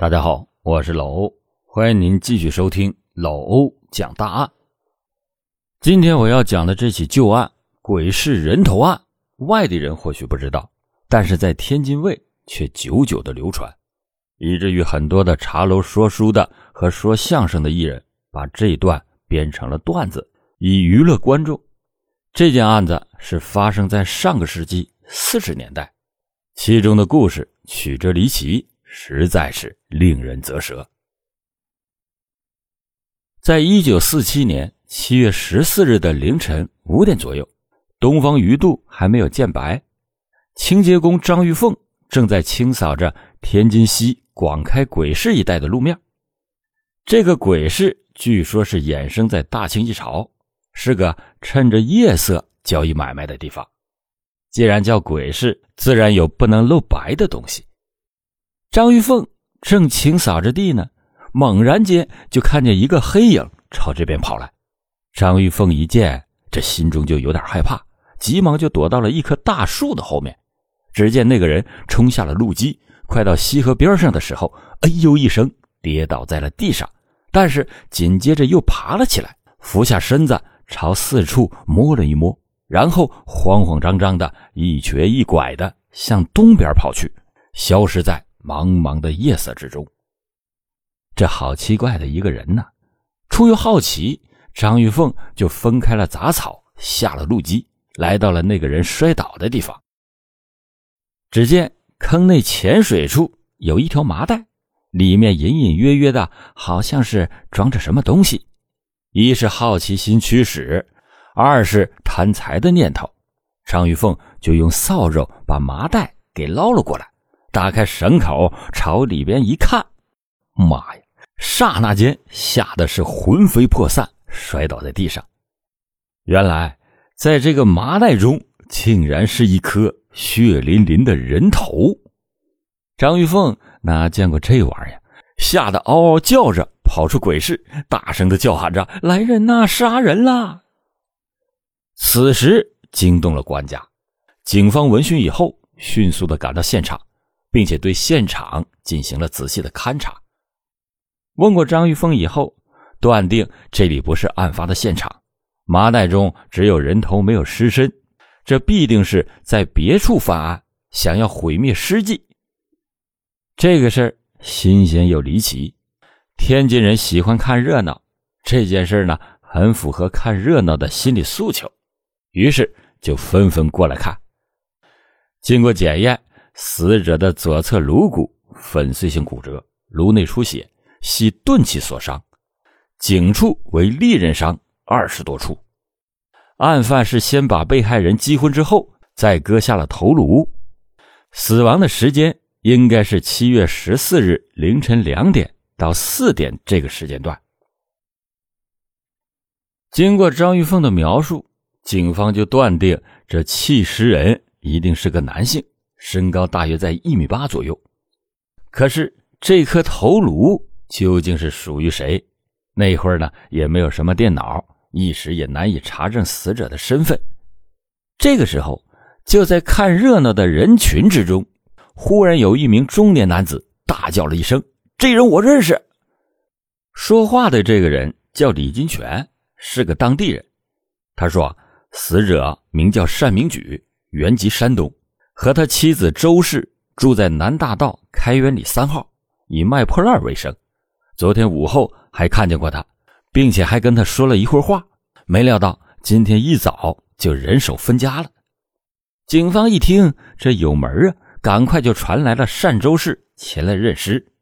大家好，我是老欧，欢迎您继续收听老欧讲大案。今天我要讲的这起旧案——鬼市人头案，外地人或许不知道，但是在天津卫却久久的流传，以至于很多的茶楼说书的和说相声的艺人把这一段编成了段子，以娱乐观众。这件案子是发生在上个世纪四十年代，其中的故事曲折离奇。实在是令人啧舌。在一九四七年七月十四日的凌晨五点左右，东方鱼肚还没有见白，清洁工张玉凤正在清扫着天津西广开鬼市一带的路面。这个鬼市据说是衍生在大清一朝，是个趁着夜色交易买卖的地方。既然叫鬼市，自然有不能露白的东西。张玉凤正清扫着地呢，猛然间就看见一个黑影朝这边跑来。张玉凤一见，这心中就有点害怕，急忙就躲到了一棵大树的后面。只见那个人冲下了路基，快到溪河边上的时候，哎呦一声，跌倒在了地上。但是紧接着又爬了起来，俯下身子朝四处摸了一摸，然后慌慌张张的一瘸一拐的向东边跑去，消失在。茫茫的夜色之中，这好奇怪的一个人呢！出于好奇，张玉凤就分开了杂草，下了路基，来到了那个人摔倒的地方。只见坑内浅水处有一条麻袋，里面隐隐约约的，好像是装着什么东西。一是好奇心驱使，二是贪财的念头，张玉凤就用扫帚把麻袋给捞了过来。打开绳口，朝里边一看，妈呀！刹那间吓得是魂飞魄散，摔倒在地上。原来，在这个麻袋中，竟然是一颗血淋淋的人头。张玉凤哪见过这玩意儿，吓得嗷嗷叫着跑出鬼市，大声的叫喊着：“来人呐，杀人啦！”此时惊动了官家，警方闻讯以后，迅速的赶到现场。并且对现场进行了仔细的勘查。问过张玉峰以后，断定这里不是案发的现场，麻袋中只有人头没有尸身，这必定是在别处犯案，想要毁灭尸迹。这个事儿新鲜又离奇，天津人喜欢看热闹，这件事呢很符合看热闹的心理诉求，于是就纷纷过来看。经过检验。死者的左侧颅骨粉碎性骨折，颅内出血，系钝器所伤，颈处为利刃伤二十多处。案犯是先把被害人击昏之后，再割下了头颅。死亡的时间应该是七月十四日凌晨两点到四点这个时间段。经过张玉凤的描述，警方就断定这弃尸人一定是个男性。身高大约在一米八左右，可是这颗头颅究竟是属于谁？那会儿呢也没有什么电脑，一时也难以查证死者的身份。这个时候，就在看热闹的人群之中，忽然有一名中年男子大叫了一声：“这人我认识！”说话的这个人叫李金泉，是个当地人。他说：“死者名叫单明举，原籍山东。”和他妻子周氏住在南大道开元里三号，以卖破烂为生。昨天午后还看见过他，并且还跟他说了一会儿话。没料到今天一早就人手分家了。警方一听这有门啊，赶快就传来了单周氏前来认尸。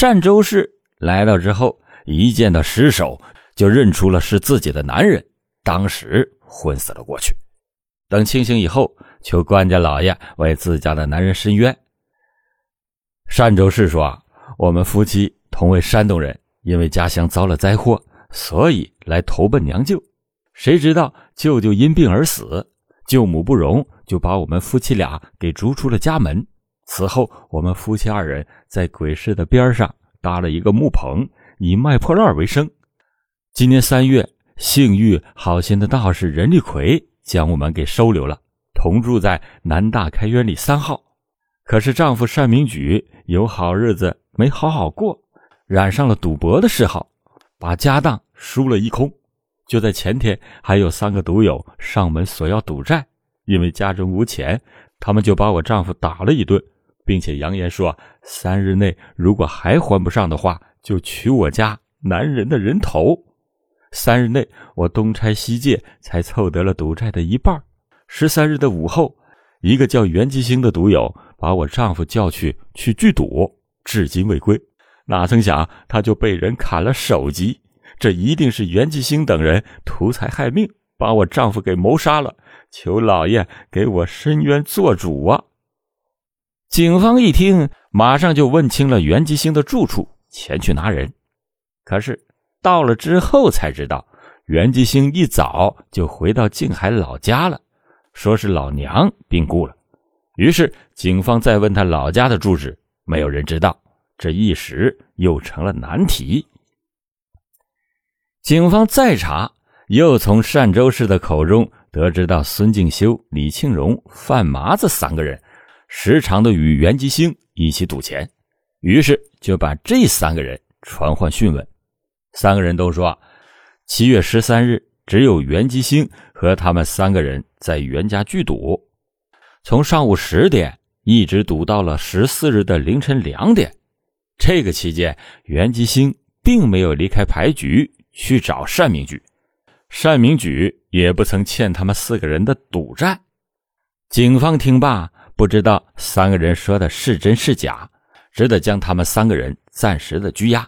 单周氏来到之后，一见到尸首就认出了是自己的男人，当时昏死了过去。等清醒以后。求官家老爷为自家的男人伸冤。单周氏说：“我们夫妻同为山东人，因为家乡遭了灾祸，所以来投奔娘舅。谁知道舅舅因病而死，舅母不容，就把我们夫妻俩给逐出了家门。此后，我们夫妻二人在鬼市的边上搭了一个木棚，以卖破烂为生。今年三月，幸遇好心的道士任立奎将我们给收留了。”同住在南大开元里三号，可是丈夫单明举有好日子没好好过，染上了赌博的嗜好，把家当输了一空。就在前天，还有三个赌友上门索要赌债，因为家中无钱，他们就把我丈夫打了一顿，并且扬言说，三日内如果还还不上的话，就取我家男人的人头。三日内，我东拆西借，才凑得了赌债的一半。十三日的午后，一个叫袁吉星的赌友把我丈夫叫去去聚赌，至今未归。哪曾想，他就被人砍了首级。这一定是袁吉星等人图财害命，把我丈夫给谋杀了。求老爷给我伸冤做主啊！警方一听，马上就问清了袁吉星的住处，前去拿人。可是到了之后才知道，袁吉星一早就回到静海老家了，说是老娘病故了。于是警方再问他老家的住址，没有人知道。这一时又成了难题。警方再查，又从单州市的口中得知到孙敬修、李庆荣、范麻子三个人时常的与袁吉星一起赌钱，于是就把这三个人传唤讯问。三个人都说，七月十三日只有袁吉星和他们三个人在袁家聚赌，从上午十点一直赌到了十四日的凌晨两点。这个期间，袁吉星并没有离开牌局。去找单明举，单明举也不曾欠他们四个人的赌债。警方听罢，不知道三个人说的是真是假，只得将他们三个人暂时的拘押，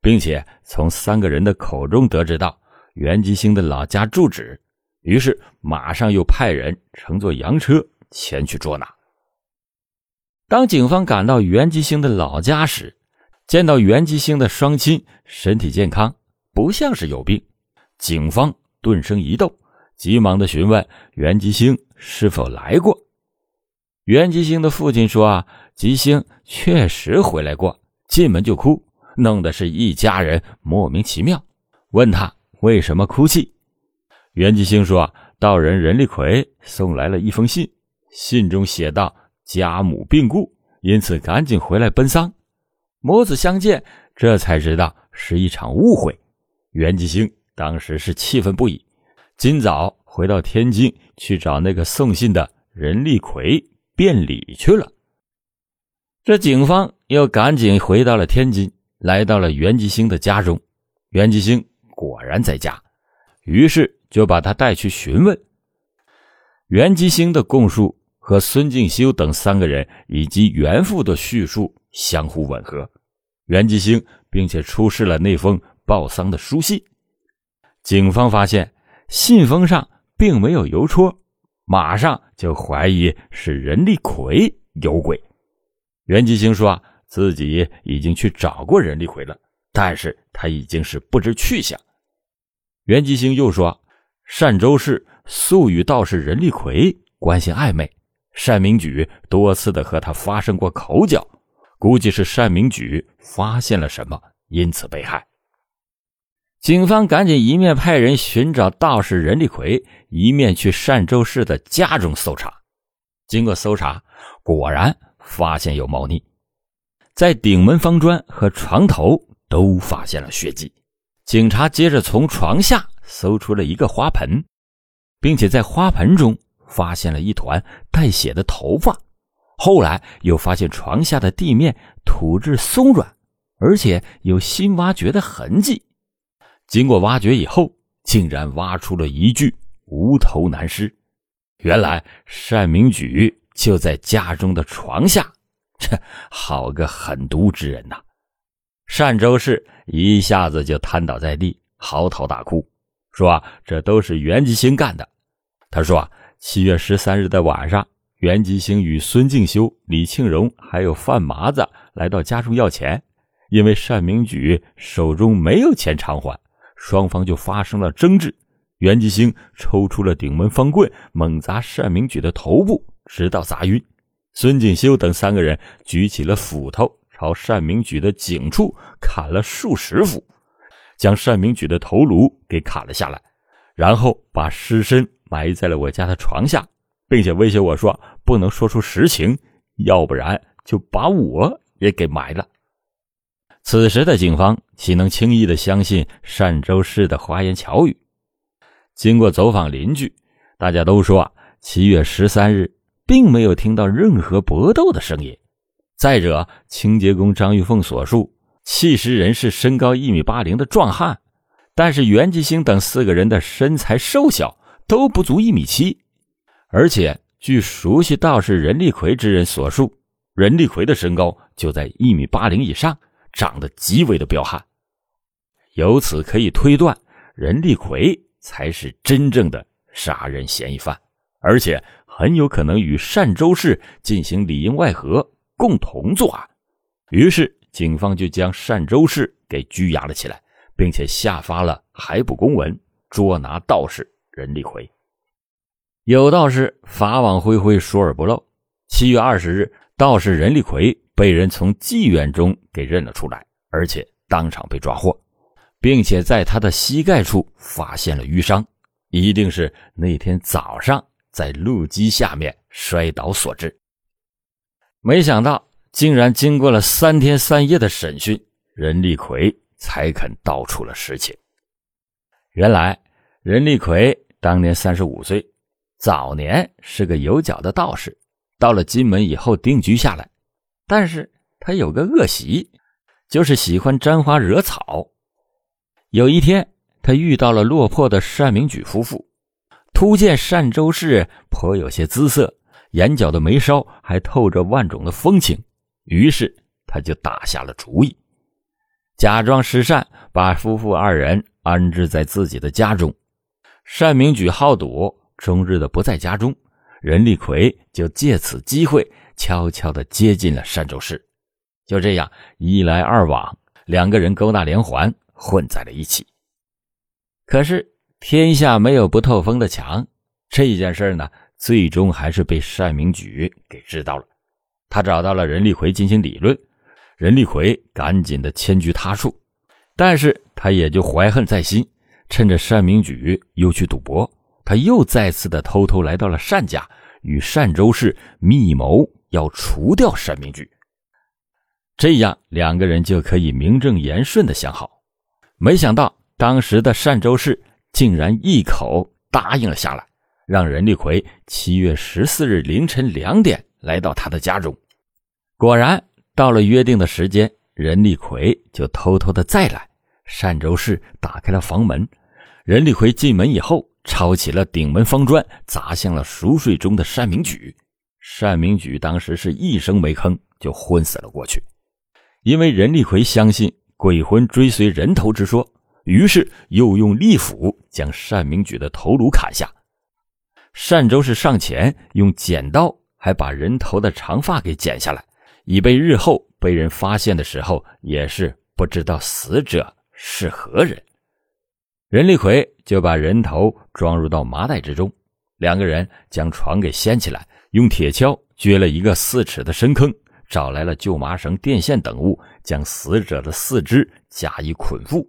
并且从三个人的口中得知到袁吉星的老家住址，于是马上又派人乘坐洋车前去捉拿。当警方赶到袁吉星的老家时，见到袁吉星的双亲身体健康。不像是有病，警方顿生一动，急忙的询问袁吉星是否来过。袁吉星的父亲说：“啊，吉星确实回来过，进门就哭，弄得是一家人莫名其妙。问他为什么哭泣，袁吉星说：道人任立奎送来了一封信，信中写道家母病故，因此赶紧回来奔丧。母子相见，这才知道是一场误会。”袁吉星当时是气愤不已，今早回到天津去找那个送信的任立奎辩理去了。这警方又赶紧回到了天津，来到了袁吉星的家中。袁吉星果然在家，于是就把他带去询问。袁吉星的供述和孙敬修等三个人以及袁父的叙述相互吻合。袁吉星并且出示了那封。报丧的书信，警方发现信封上并没有邮戳，马上就怀疑是任立奎有鬼。袁吉星说自己已经去找过任立奎了，但是他已经是不知去向。袁吉星又说，单州市素与道士任立奎关系暧昧，单明举多次的和他发生过口角，估计是单明举发现了什么，因此被害。警方赶紧一面派人寻找道士任立奎，一面去单州市的家中搜查。经过搜查，果然发现有猫腻，在顶门方砖和床头都发现了血迹。警察接着从床下搜出了一个花盆，并且在花盆中发现了一团带血的头发。后来又发现床下的地面土质松软，而且有新挖掘的痕迹。经过挖掘以后，竟然挖出了一具无头男尸。原来单明举就在家中的床下，这好个狠毒之人呐！单州市一下子就瘫倒在地，嚎啕大哭，说：“啊这都是袁吉星干的。”他说：“啊七月十三日的晚上，袁吉星与孙敬修、李庆荣还有范麻子来到家中要钱，因为单明举手中没有钱偿还。”双方就发生了争执，袁吉星抽出了顶门方棍，猛砸单明举的头部，直到砸晕。孙锦修等三个人举起了斧头，朝单明举的颈处砍了数十斧，将单明举的头颅给砍了下来，然后把尸身埋在了我家的床下，并且威胁我说不能说出实情，要不然就把我也给埋了。此时的警方岂能轻易的相信单州市的花言巧语？经过走访邻居，大家都说啊，七月十三日并没有听到任何搏斗的声音。再者，清洁工张玉凤所述，弃尸人是身高一米八零的壮汉，但是袁吉星等四个人的身材瘦小，都不足一米七。而且，据熟悉道士任立奎之人所述，任立奎的身高就在一米八零以上。长得极为的彪悍，由此可以推断，任立奎才是真正的杀人嫌疑犯，而且很有可能与单州市进行里应外合，共同作案。于是，警方就将单州市给拘押了起来，并且下发了海捕公文，捉拿道士任立奎。有道是法网恢恢，疏而不漏。七月二十日，道士任立奎。被人从妓院中给认了出来，而且当场被抓获，并且在他的膝盖处发现了淤伤，一定是那天早上在路基下面摔倒所致。没想到，竟然经过了三天三夜的审讯，任立奎才肯道出了实情。原来，任立奎当年三十五岁，早年是个有脚的道士，到了金门以后定居下来。但是他有个恶习，就是喜欢沾花惹草。有一天，他遇到了落魄的单明举夫妇，突见单周氏颇有些姿色，眼角的眉梢还透着万种的风情，于是他就打下了主意，假装失善，把夫妇二人安置在自己的家中。单明举好赌，终日的不在家中，任立奎就借此机会。悄悄地接近了单州市，就这样一来二往，两个人勾搭连环，混在了一起。可是天下没有不透风的墙，这件事呢，最终还是被单明举给知道了。他找到了任立奎进行理论，任立奎赶紧的迁居他处，但是他也就怀恨在心，趁着单明举又去赌博，他又再次的偷偷来到了单家，与单州市密谋。要除掉单明举，这样两个人就可以名正言顺的相好。没想到当时的单州市竟然一口答应了下来，让任立奎七月十四日凌晨两点来到他的家中。果然，到了约定的时间，任立奎就偷偷的再来。单州市打开了房门，任立奎进门以后，抄起了顶门方砖，砸向了熟睡中的单明举。单明举当时是一声没吭就昏死了过去，因为任立奎相信鬼魂追随人头之说，于是又用利斧将单明举的头颅砍下。单周是上前用剪刀，还把人头的长发给剪下来，以备日后被人发现的时候也是不知道死者是何人。任立奎就把人头装入到麻袋之中，两个人将床给掀起来。用铁锹掘了一个四尺的深坑，找来了旧麻绳、电线等物，将死者的四肢加以捆缚，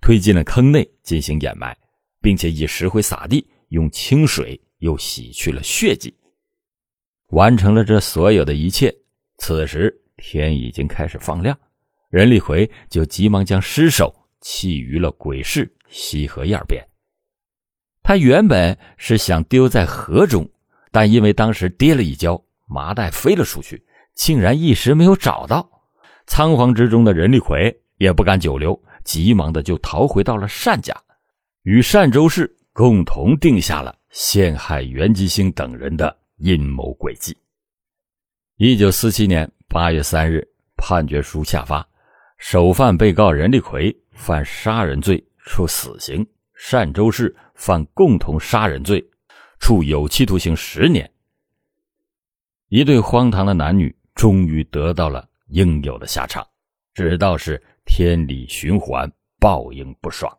推进了坑内进行掩埋，并且以石灰撒地，用清水又洗去了血迹。完成了这所有的一切，此时天已经开始放亮，任立奎就急忙将尸首弃于了鬼市西河沿边。他原本是想丢在河中。但因为当时跌了一跤，麻袋飞了出去，竟然一时没有找到。仓皇之中的任立奎也不敢久留，急忙的就逃回到了单家，与单周氏共同定下了陷害袁吉星等人的阴谋诡计。一九四七年八月三日，判决书下发，首犯被告任立奎犯杀人罪，处死刑；单周氏犯共同杀人罪。处有期徒刑十年。一对荒唐的男女终于得到了应有的下场，只道是天理循环，报应不爽。